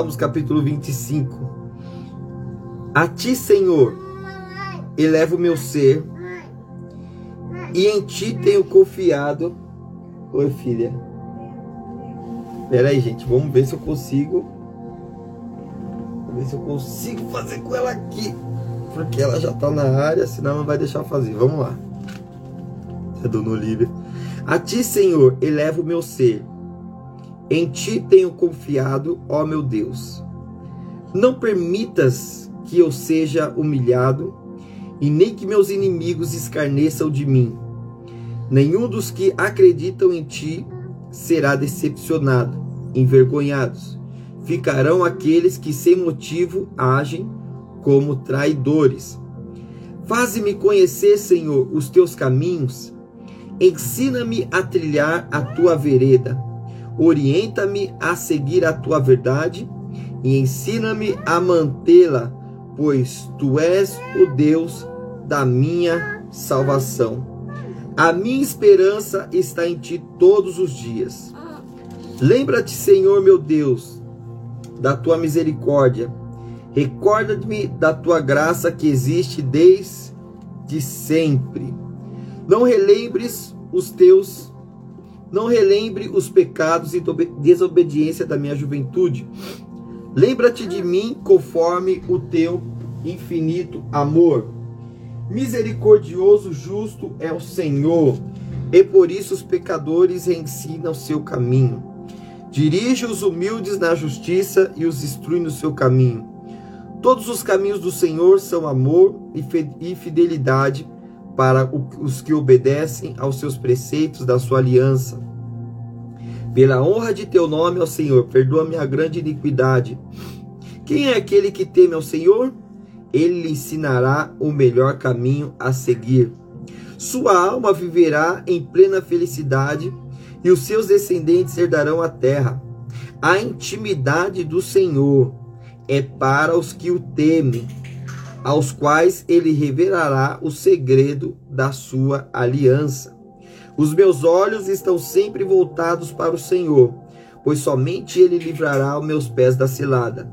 Salmos capítulo 25. A ti, Senhor, elevo o meu ser, e em ti tenho confiado. Oi, filha. Pera aí, gente, vamos ver se eu consigo. Vamos ver se eu consigo fazer com ela aqui. Porque ela já tá na área, senão não vai deixar fazer. Vamos lá. É Dona Olivia. A ti, Senhor, elevo o meu ser. Em ti tenho confiado, ó meu Deus. Não permitas que eu seja humilhado, e nem que meus inimigos escarneçam de mim. Nenhum dos que acreditam em ti será decepcionado, envergonhados. Ficarão aqueles que sem motivo agem como traidores. Faze-me conhecer, Senhor, os teus caminhos. Ensina-me a trilhar a tua vereda orienta-me a seguir a tua verdade e ensina-me a mantê-la, pois tu és o Deus da minha salvação. A minha esperança está em ti todos os dias. Lembra-te, Senhor meu Deus, da tua misericórdia. Recorda-me da tua graça que existe desde sempre. Não relembres os teus não relembre os pecados e desobediência da minha juventude. Lembra-te de mim conforme o teu infinito amor. Misericordioso, justo é o Senhor, e por isso os pecadores ensinam seu caminho. Dirige os humildes na justiça e os instrui no seu caminho. Todos os caminhos do Senhor são amor e fidelidade para os que obedecem aos seus preceitos da sua aliança. Pela honra de teu nome, ó Senhor, perdoa minha grande iniquidade. Quem é aquele que teme ao Senhor? Ele lhe ensinará o melhor caminho a seguir. Sua alma viverá em plena felicidade e os seus descendentes herdarão a terra. A intimidade do Senhor é para os que o temem aos quais ele revelará o segredo da sua aliança. Os meus olhos estão sempre voltados para o Senhor, pois somente ele livrará os meus pés da cilada.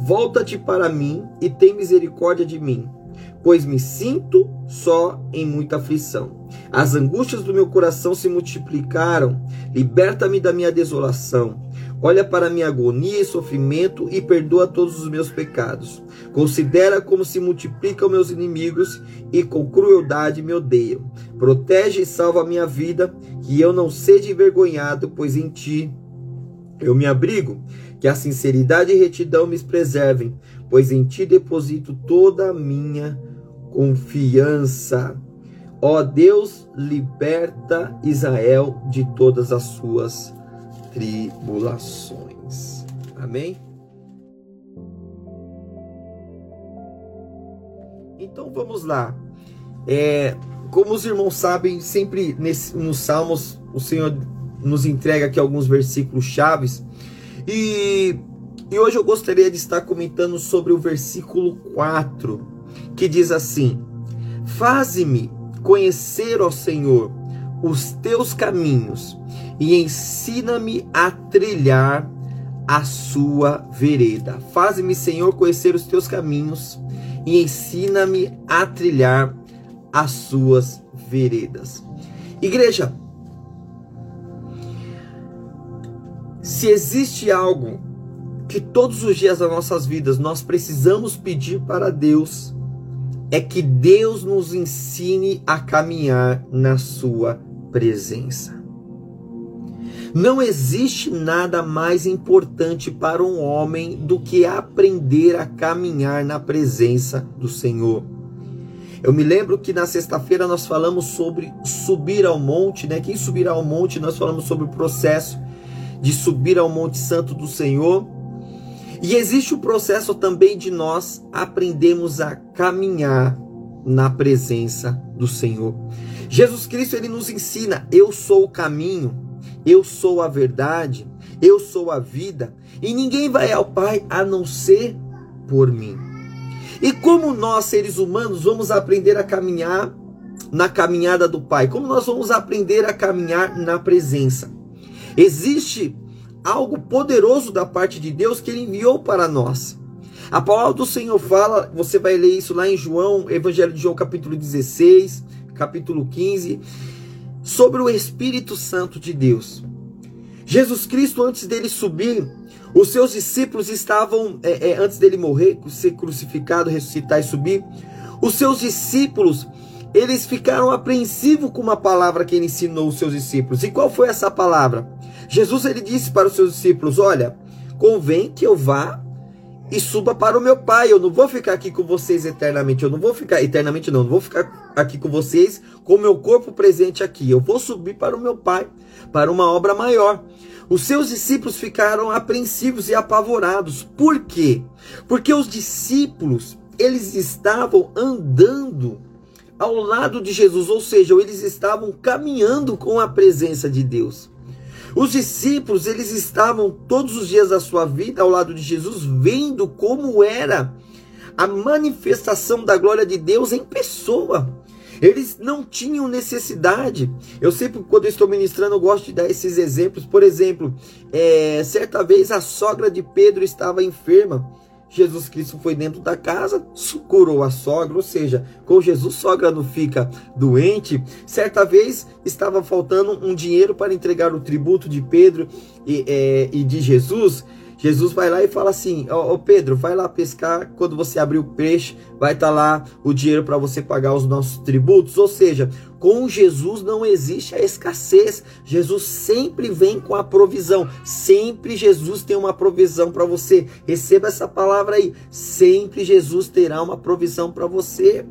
Volta-te para mim e tem misericórdia de mim, pois me sinto só em muita aflição. As angústias do meu coração se multiplicaram. Liberta-me da minha desolação. Olha para minha agonia e sofrimento e perdoa todos os meus pecados. Considera como se multiplicam meus inimigos e com crueldade me odeiam. Protege e salva a minha vida, que eu não seja envergonhado, pois em ti eu me abrigo. Que a sinceridade e retidão me preservem, pois em ti deposito toda a minha confiança. Ó Deus, liberta Israel de todas as suas tribulações. Amém? Então vamos lá. É, como os irmãos sabem, sempre nesse, nos Salmos o Senhor nos entrega aqui alguns versículos chaves. E, e hoje eu gostaria de estar comentando sobre o versículo 4, que diz assim: Faze-me conhecer, ó Senhor, os teus caminhos e ensina-me a trilhar a sua vereda. Faze-me, Senhor, conhecer os teus caminhos e ensina-me a trilhar as suas veredas. Igreja, se existe algo que todos os dias das nossas vidas nós precisamos pedir para Deus, é que Deus nos ensine a caminhar na sua presença. Não existe nada mais importante para um homem do que aprender a caminhar na presença do Senhor. Eu me lembro que na sexta-feira nós falamos sobre subir ao monte, né? Quem subirá ao monte, nós falamos sobre o processo de subir ao Monte Santo do Senhor. E existe o processo também de nós aprendermos a caminhar na presença do Senhor. Jesus Cristo ele nos ensina: eu sou o caminho, eu sou a verdade, eu sou a vida, e ninguém vai ao Pai a não ser por mim. E como nós, seres humanos, vamos aprender a caminhar na caminhada do Pai? Como nós vamos aprender a caminhar na presença? Existe algo poderoso da parte de Deus que ele enviou para nós. A palavra do Senhor fala, você vai ler isso lá em João, Evangelho de João, capítulo 16, capítulo 15, sobre o Espírito Santo de Deus. Jesus Cristo, antes dele subir, os seus discípulos estavam, é, é, antes dele morrer, ser crucificado, ressuscitar e subir, os seus discípulos, eles ficaram apreensivos com uma palavra que ele ensinou os seus discípulos. E qual foi essa palavra? Jesus ele disse para os seus discípulos: Olha, convém que eu vá e suba para o meu Pai. Eu não vou ficar aqui com vocês eternamente. Eu não vou ficar eternamente, não. Não vou ficar aqui com vocês com o meu corpo presente aqui. Eu vou subir para o meu Pai, para uma obra maior. Os seus discípulos ficaram apreensivos e apavorados. Por quê? Porque os discípulos, eles estavam andando ao lado de Jesus, ou seja, eles estavam caminhando com a presença de Deus. Os discípulos, eles estavam todos os dias da sua vida ao lado de Jesus, vendo como era a manifestação da glória de Deus em pessoa. Eles não tinham necessidade. Eu sempre, quando estou ministrando, eu gosto de dar esses exemplos. Por exemplo, é, certa vez a sogra de Pedro estava enferma. Jesus Cristo foi dentro da casa, curou a sogra, ou seja, com Jesus sogra não fica doente. Certa vez estava faltando um dinheiro para entregar o tributo de Pedro e, é, e de Jesus. Jesus vai lá e fala assim: Ó oh, Pedro, vai lá pescar. Quando você abrir o peixe, vai estar tá lá o dinheiro para você pagar os nossos tributos. Ou seja, com Jesus não existe a escassez. Jesus sempre vem com a provisão. Sempre Jesus tem uma provisão para você. Receba essa palavra aí. Sempre Jesus terá uma provisão para você.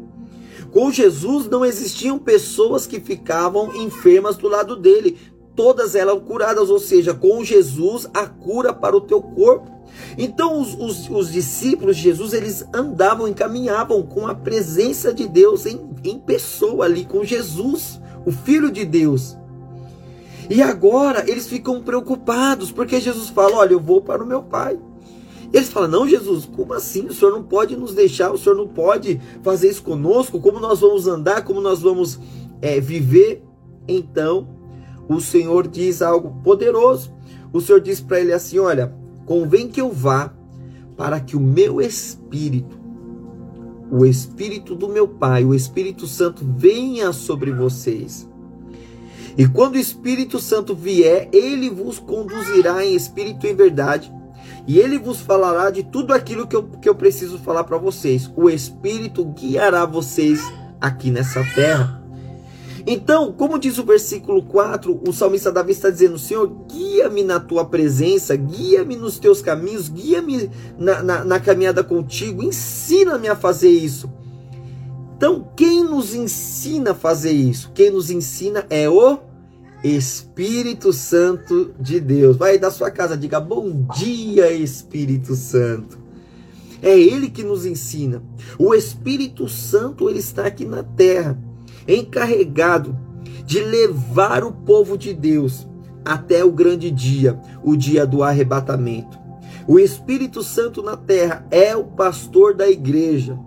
Com Jesus não existiam pessoas que ficavam enfermas do lado dele todas elas curadas, ou seja, com Jesus a cura para o teu corpo. Então os, os, os, discípulos de Jesus eles andavam e caminhavam com a presença de Deus em, em pessoa ali, com Jesus, o Filho de Deus. E agora eles ficam preocupados, porque Jesus fala: Olha, eu vou para o meu Pai. Eles falam: Não, Jesus, como assim? O Senhor não pode nos deixar, o Senhor não pode fazer isso conosco. Como nós vamos andar, como nós vamos é, viver? Então o Senhor diz algo poderoso. O Senhor diz para ele assim: Olha, convém que eu vá para que o meu espírito, o espírito do meu Pai, o Espírito Santo venha sobre vocês. E quando o Espírito Santo vier, ele vos conduzirá em espírito e verdade, e ele vos falará de tudo aquilo que eu, que eu preciso falar para vocês. O Espírito guiará vocês aqui nessa terra. Então, como diz o versículo 4, o salmista Davi está dizendo: Senhor, guia-me na tua presença, guia-me nos teus caminhos, guia-me na, na, na caminhada contigo, ensina-me a fazer isso. Então, quem nos ensina a fazer isso? Quem nos ensina é o Espírito Santo de Deus. Vai da sua casa, diga bom dia, Espírito Santo. É Ele que nos ensina. O Espírito Santo ele está aqui na terra encarregado de levar o povo de Deus até o grande dia, o dia do arrebatamento. O Espírito Santo na terra é o pastor da igreja.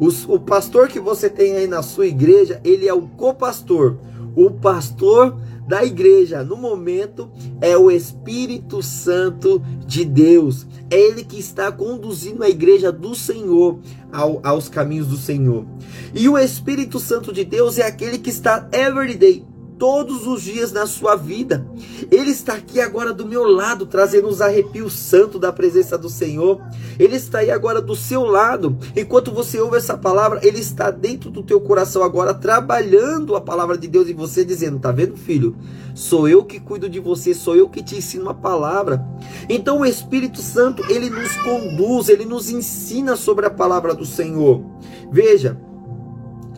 O, o pastor que você tem aí na sua igreja, ele é o copastor. O pastor da igreja no momento é o Espírito Santo de Deus. É ele que está conduzindo a igreja do Senhor ao, aos caminhos do Senhor. E o Espírito Santo de Deus é aquele que está everyday todos os dias na sua vida. Ele está aqui agora do meu lado, trazendo os arrepios santos da presença do Senhor. Ele está aí agora do seu lado. Enquanto você ouve essa palavra, ele está dentro do teu coração agora, trabalhando a palavra de Deus em você, dizendo: Tá vendo, filho? Sou eu que cuido de você, sou eu que te ensino a palavra. Então o Espírito Santo, ele nos conduz, ele nos ensina sobre a palavra do Senhor. Veja,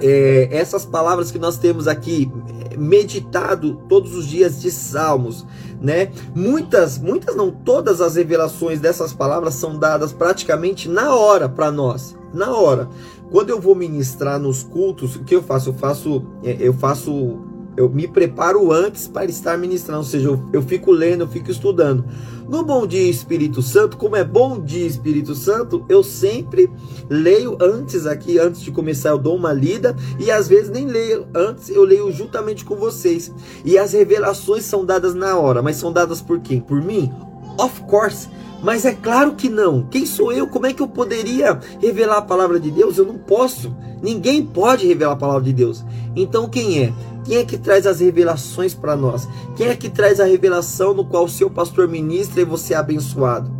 é, essas palavras que nós temos aqui, meditado todos os dias de Salmos, né? Muitas, muitas não, todas as revelações dessas palavras são dadas praticamente na hora para nós, na hora. Quando eu vou ministrar nos cultos, o que eu faço? Eu faço, é, eu faço eu me preparo antes para estar ministrando, ou seja, eu, eu, fico lendo, eu fico estudando. No Bom Dia Espírito Santo, como é Bom Dia Espírito Santo, eu sempre leio antes aqui, antes de começar, eu dou uma lida e às vezes nem leio antes, eu leio juntamente com vocês. E as revelações são dadas na hora, mas são dadas por quem? Por mim? Of course. Mas é claro que não. Quem sou eu? Como é que eu poderia revelar a palavra de Deus? Eu não posso. Ninguém pode revelar a palavra de Deus. Então quem é? Quem é que traz as revelações para nós? Quem é que traz a revelação no qual o seu pastor ministra e você é abençoado?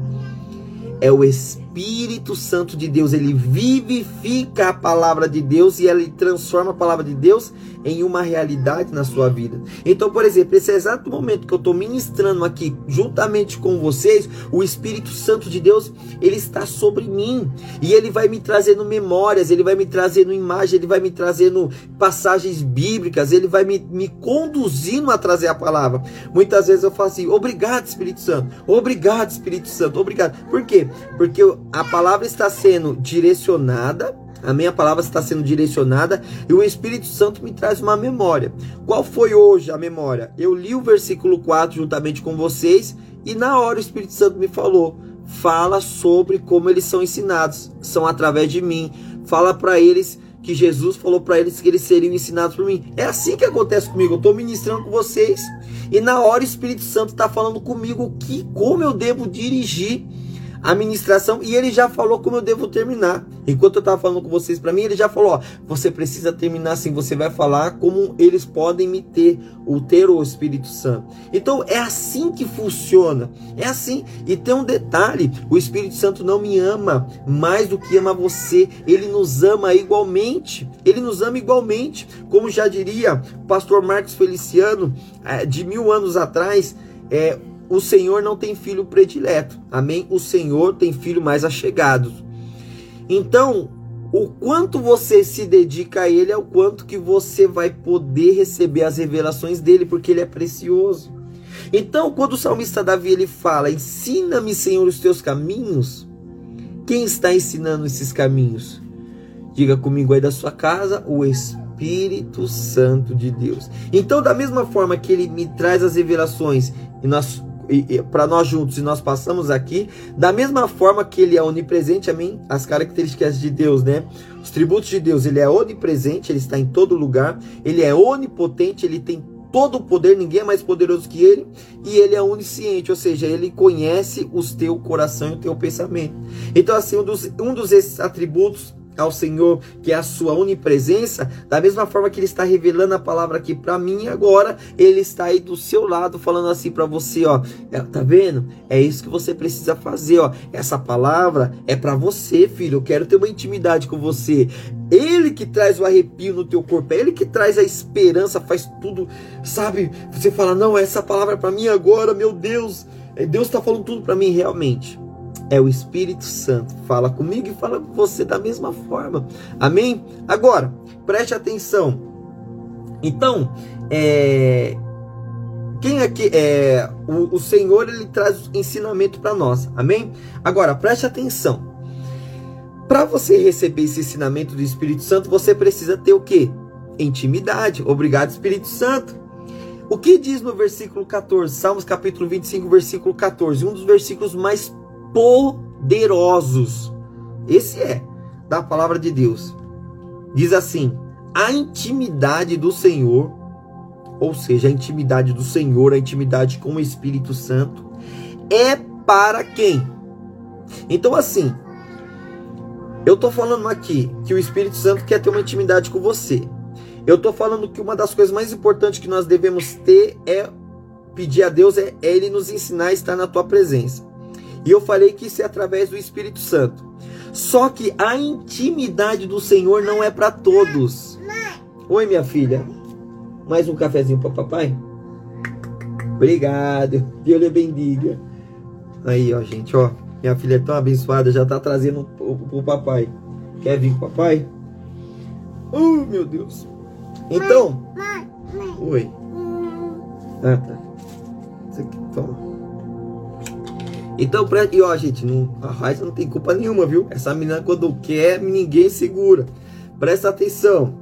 É o Espírito Santo de Deus. Ele vivifica a palavra de Deus e ele transforma a palavra de Deus em uma realidade na sua vida. Então, por exemplo, esse exato momento que eu estou ministrando aqui, juntamente com vocês, o Espírito Santo de Deus, ele está sobre mim e ele vai me trazendo memórias, ele vai me trazendo imagem, ele vai me trazendo passagens bíblicas, ele vai me, me conduzindo a trazer a palavra. Muitas vezes eu falo assim: obrigado, Espírito Santo, obrigado, Espírito Santo, obrigado. Por quê? Porque a palavra está sendo direcionada a minha palavra está sendo direcionada e o Espírito Santo me traz uma memória. Qual foi hoje a memória? Eu li o versículo 4 juntamente com vocês e na hora o Espírito Santo me falou: fala sobre como eles são ensinados, são através de mim. Fala para eles que Jesus falou para eles que eles seriam ensinados por mim. É assim que acontece comigo. Eu estou ministrando com vocês e na hora o Espírito Santo está falando comigo que como eu devo dirigir a ministração e ele já falou como eu devo terminar. Enquanto eu estava falando com vocês para mim, ele já falou: ó, você precisa terminar assim, você vai falar como eles podem me ter, o ter o Espírito Santo. Então é assim que funciona. É assim. E tem um detalhe: o Espírito Santo não me ama mais do que ama você. Ele nos ama igualmente. Ele nos ama igualmente. Como já diria o pastor Marcos Feliciano, eh, de mil anos atrás, é, o Senhor não tem filho predileto. Amém? O Senhor tem filho mais achegado. Então, o quanto você se dedica a ele é o quanto que você vai poder receber as revelações dele, porque ele é precioso. Então, quando o salmista Davi ele fala: "Ensina-me, Senhor, os teus caminhos", quem está ensinando esses caminhos? Diga comigo aí da sua casa, o Espírito Santo de Deus. Então, da mesma forma que ele me traz as revelações e nós para nós juntos e nós passamos aqui, da mesma forma que ele é onipresente, amém? As características de Deus, né? Os tributos de Deus, ele é onipresente, ele está em todo lugar, ele é onipotente, ele tem todo o poder, ninguém é mais poderoso que ele, e ele é onisciente, ou seja, ele conhece os teu coração e o teu pensamento. Então, assim, um dos, um dos atributos ao Senhor, que é a sua onipresença, da mesma forma que ele está revelando a palavra aqui para mim agora, ele está aí do seu lado falando assim para você, ó, é, tá vendo? É isso que você precisa fazer, ó. Essa palavra é para você, filho. Eu quero ter uma intimidade com você. Ele que traz o arrepio no teu corpo, é ele que traz a esperança, faz tudo, sabe? Você fala: "Não, essa palavra é para mim agora, meu Deus". É, Deus está falando tudo para mim realmente é o Espírito Santo. Fala comigo e fala com você da mesma forma. Amém? Agora, preste atenção. Então, é, quem aqui é o, o Senhor ele traz ensinamento para nós. Amém? Agora, preste atenção. Para você receber esse ensinamento do Espírito Santo, você precisa ter o quê? Intimidade. Obrigado, Espírito Santo. O que diz no versículo 14, Salmos capítulo 25, versículo 14, um dos versículos mais poderosos. Esse é da palavra de Deus. Diz assim: a intimidade do Senhor, ou seja, a intimidade do Senhor, a intimidade com o Espírito Santo, é para quem? Então, assim, eu estou falando aqui que o Espírito Santo quer ter uma intimidade com você. Eu estou falando que uma das coisas mais importantes que nós devemos ter é pedir a Deus é, é Ele nos ensinar a estar na tua presença. E eu falei que isso é através do Espírito Santo. Só que a intimidade do Senhor não é para todos. Oi, minha filha. Mais um cafezinho para papai? Obrigado. Deus lhe bendiga. Aí, ó, gente, ó. Minha filha é tão abençoada, já tá trazendo o, o papai. Quer vir com o papai? Oh, meu Deus. Então. Oi. Ah, tá. Então, e ó, gente, não, a Raiza não tem culpa nenhuma, viu? Essa menina, quando quer, ninguém segura. Presta atenção.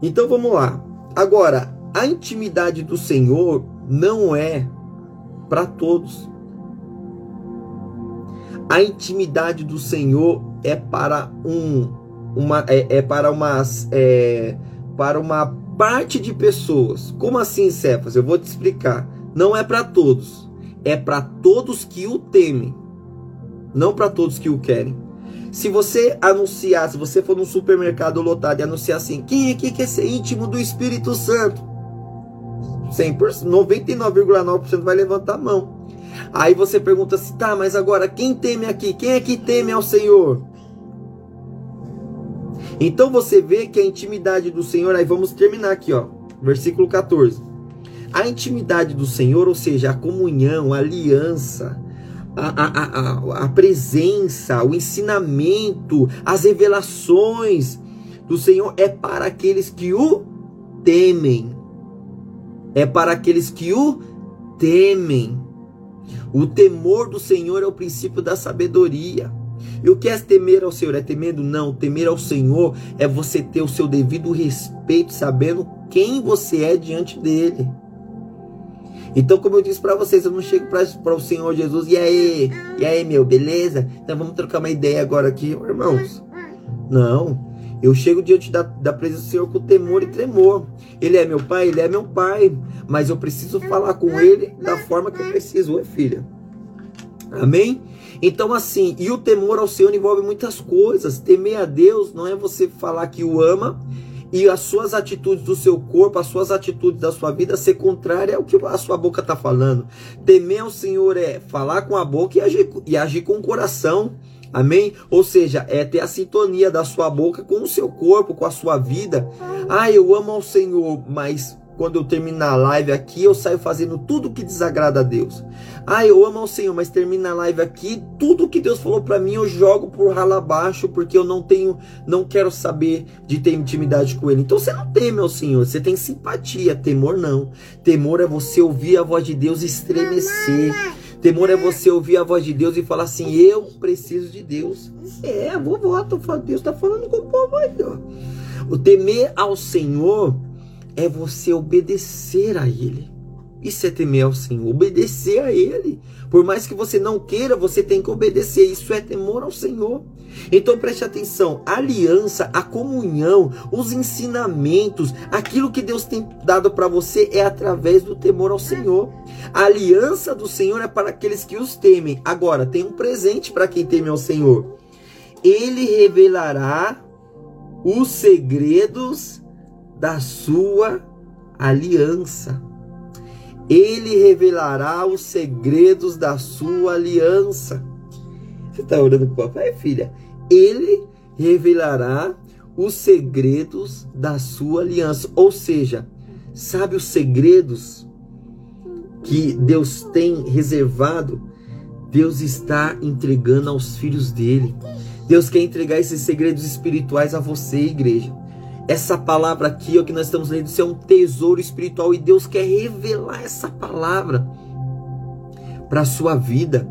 Então, vamos lá. Agora, a intimidade do Senhor não é para todos. A intimidade do Senhor é para um, uma, é, é para umas, é, para uma parte de pessoas. Como assim, Cefas? Eu vou te explicar. Não é para todos. É para todos que o temem. Não para todos que o querem. Se você anunciar, se você for num supermercado lotado e anunciar assim, quem aqui quer ser íntimo do Espírito Santo? 100%, 99,9% vai levantar a mão. Aí você pergunta assim, tá, mas agora quem teme aqui? Quem é que teme ao Senhor? Então você vê que a intimidade do Senhor, aí vamos terminar aqui, ó, versículo 14. A intimidade do Senhor, ou seja, a comunhão, a aliança, a, a, a, a presença, o ensinamento, as revelações do Senhor é para aqueles que o temem. É para aqueles que o temem. O temor do Senhor é o princípio da sabedoria. E o que é temer ao Senhor? É temendo? Não. Temer ao Senhor é você ter o seu devido respeito, sabendo quem você é diante dele. Então, como eu disse para vocês, eu não chego para o Senhor Jesus, e aí, e aí, meu, beleza? Então vamos trocar uma ideia agora aqui, irmãos. Não. Eu chego diante da, da presença do Senhor com temor e tremor. Ele é meu pai, ele é meu pai. Mas eu preciso falar com ele da forma que eu preciso. Oi, filha. Amém? Então, assim, e o temor ao Senhor envolve muitas coisas. Temer a Deus não é você falar que o ama e as suas atitudes do seu corpo, as suas atitudes da sua vida ser contrária ao que a sua boca está falando. Temer ao Senhor é falar com a boca e agir, e agir com o coração. Amém? Ou seja, é ter a sintonia da sua boca com o seu corpo, com a sua vida. Ah, eu amo ao Senhor, mas quando eu terminar a live aqui, eu saio fazendo tudo que desagrada a Deus. Ah, eu amo ao Senhor, mas termina a live aqui, tudo que Deus falou para mim eu jogo por rala abaixo, porque eu não tenho, não quero saber de ter intimidade com Ele. Então você não teme ao Senhor, você tem simpatia, temor não. Temor é você ouvir a voz de Deus estremecer. Temor é você ouvir a voz de Deus e falar assim: Eu preciso de Deus. É, vovó, Deus está falando com o povo aí, ó. O temer ao Senhor é você obedecer a Ele. Isso é temer ao Senhor, obedecer a Ele. Por mais que você não queira, você tem que obedecer. Isso é temor ao Senhor. Então preste atenção: a aliança, a comunhão, os ensinamentos, aquilo que Deus tem dado para você é através do temor ao Senhor. A aliança do Senhor é para aqueles que os temem. Agora, tem um presente para quem teme ao Senhor. Ele revelará os segredos da sua aliança. Ele revelará os segredos da sua aliança. Você está orando com o papai, filha? Ele revelará os segredos da sua aliança. Ou seja, sabe os segredos que Deus tem reservado? Deus está entregando aos filhos dele. Deus quer entregar esses segredos espirituais a você, igreja. Essa palavra aqui, o que nós estamos lendo, isso é um tesouro espiritual e Deus quer revelar essa palavra para a sua vida.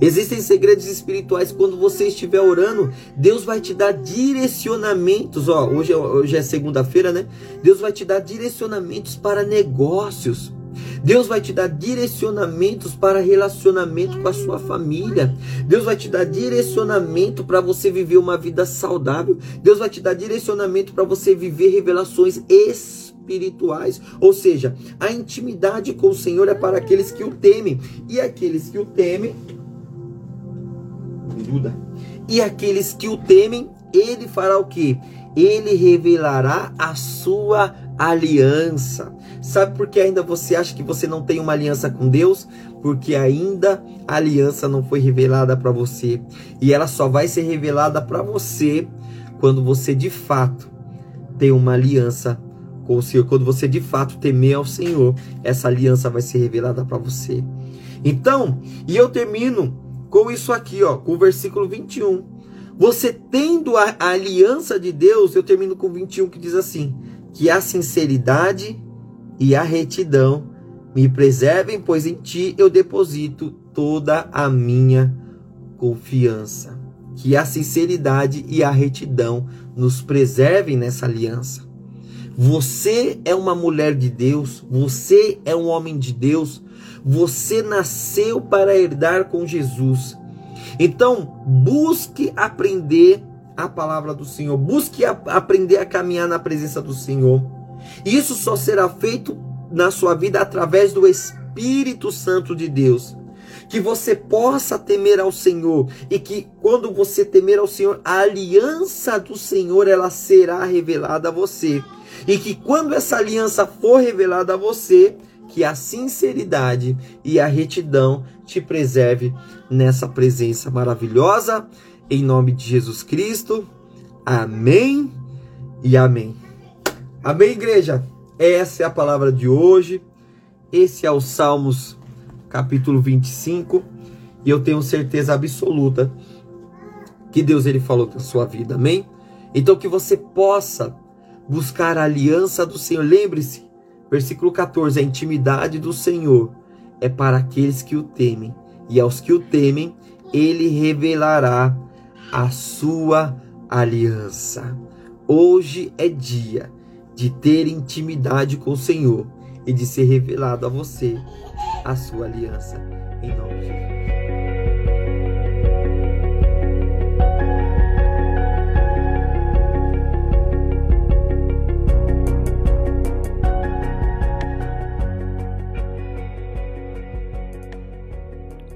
Existem segredos espirituais quando você estiver orando, Deus vai te dar direcionamentos. Ó, hoje, é, hoje é segunda-feira, né? Deus vai te dar direcionamentos para negócios. Deus vai te dar direcionamentos para relacionamento com a sua família. Deus vai te dar direcionamento para você viver uma vida saudável. Deus vai te dar direcionamento para você viver revelações espirituais. Ou seja, a intimidade com o Senhor é para aqueles que o temem. E aqueles que o temem. E aqueles que o temem, ele fará o que? Ele revelará a sua aliança. Sabe por que ainda você acha que você não tem uma aliança com Deus? Porque ainda a aliança não foi revelada para você. E ela só vai ser revelada para você quando você de fato tem uma aliança com o Senhor. Quando você de fato temer ao Senhor, essa aliança vai ser revelada para você. Então, e eu termino com isso aqui, ó, com o versículo 21. Você tendo a, a aliança de Deus, eu termino com 21 que diz assim: que a sinceridade e a retidão me preservem, pois em ti eu deposito toda a minha confiança. Que a sinceridade e a retidão nos preservem nessa aliança. Você é uma mulher de Deus, você é um homem de Deus, você nasceu para herdar com Jesus. Então, busque aprender a palavra do Senhor, busque a, aprender a caminhar na presença do Senhor. Isso só será feito na sua vida através do Espírito Santo de Deus. Que você possa temer ao Senhor e que quando você temer ao Senhor, a aliança do Senhor ela será revelada a você. E que quando essa aliança for revelada a você, que a sinceridade e a retidão te preserve nessa presença maravilhosa, em nome de Jesus Cristo. Amém e amém. Amém, igreja. Essa é a palavra de hoje. Esse é o Salmos capítulo 25, e eu tenho certeza absoluta que Deus ele falou com a sua vida. Amém? Então que você possa buscar a aliança do Senhor. Lembre-se, versículo 14, a intimidade do Senhor é para aqueles que o temem, e aos que o temem, ele revelará a sua aliança. Hoje é dia de ter intimidade com o Senhor e de ser revelado a você a sua aliança. Em nome de Jesus.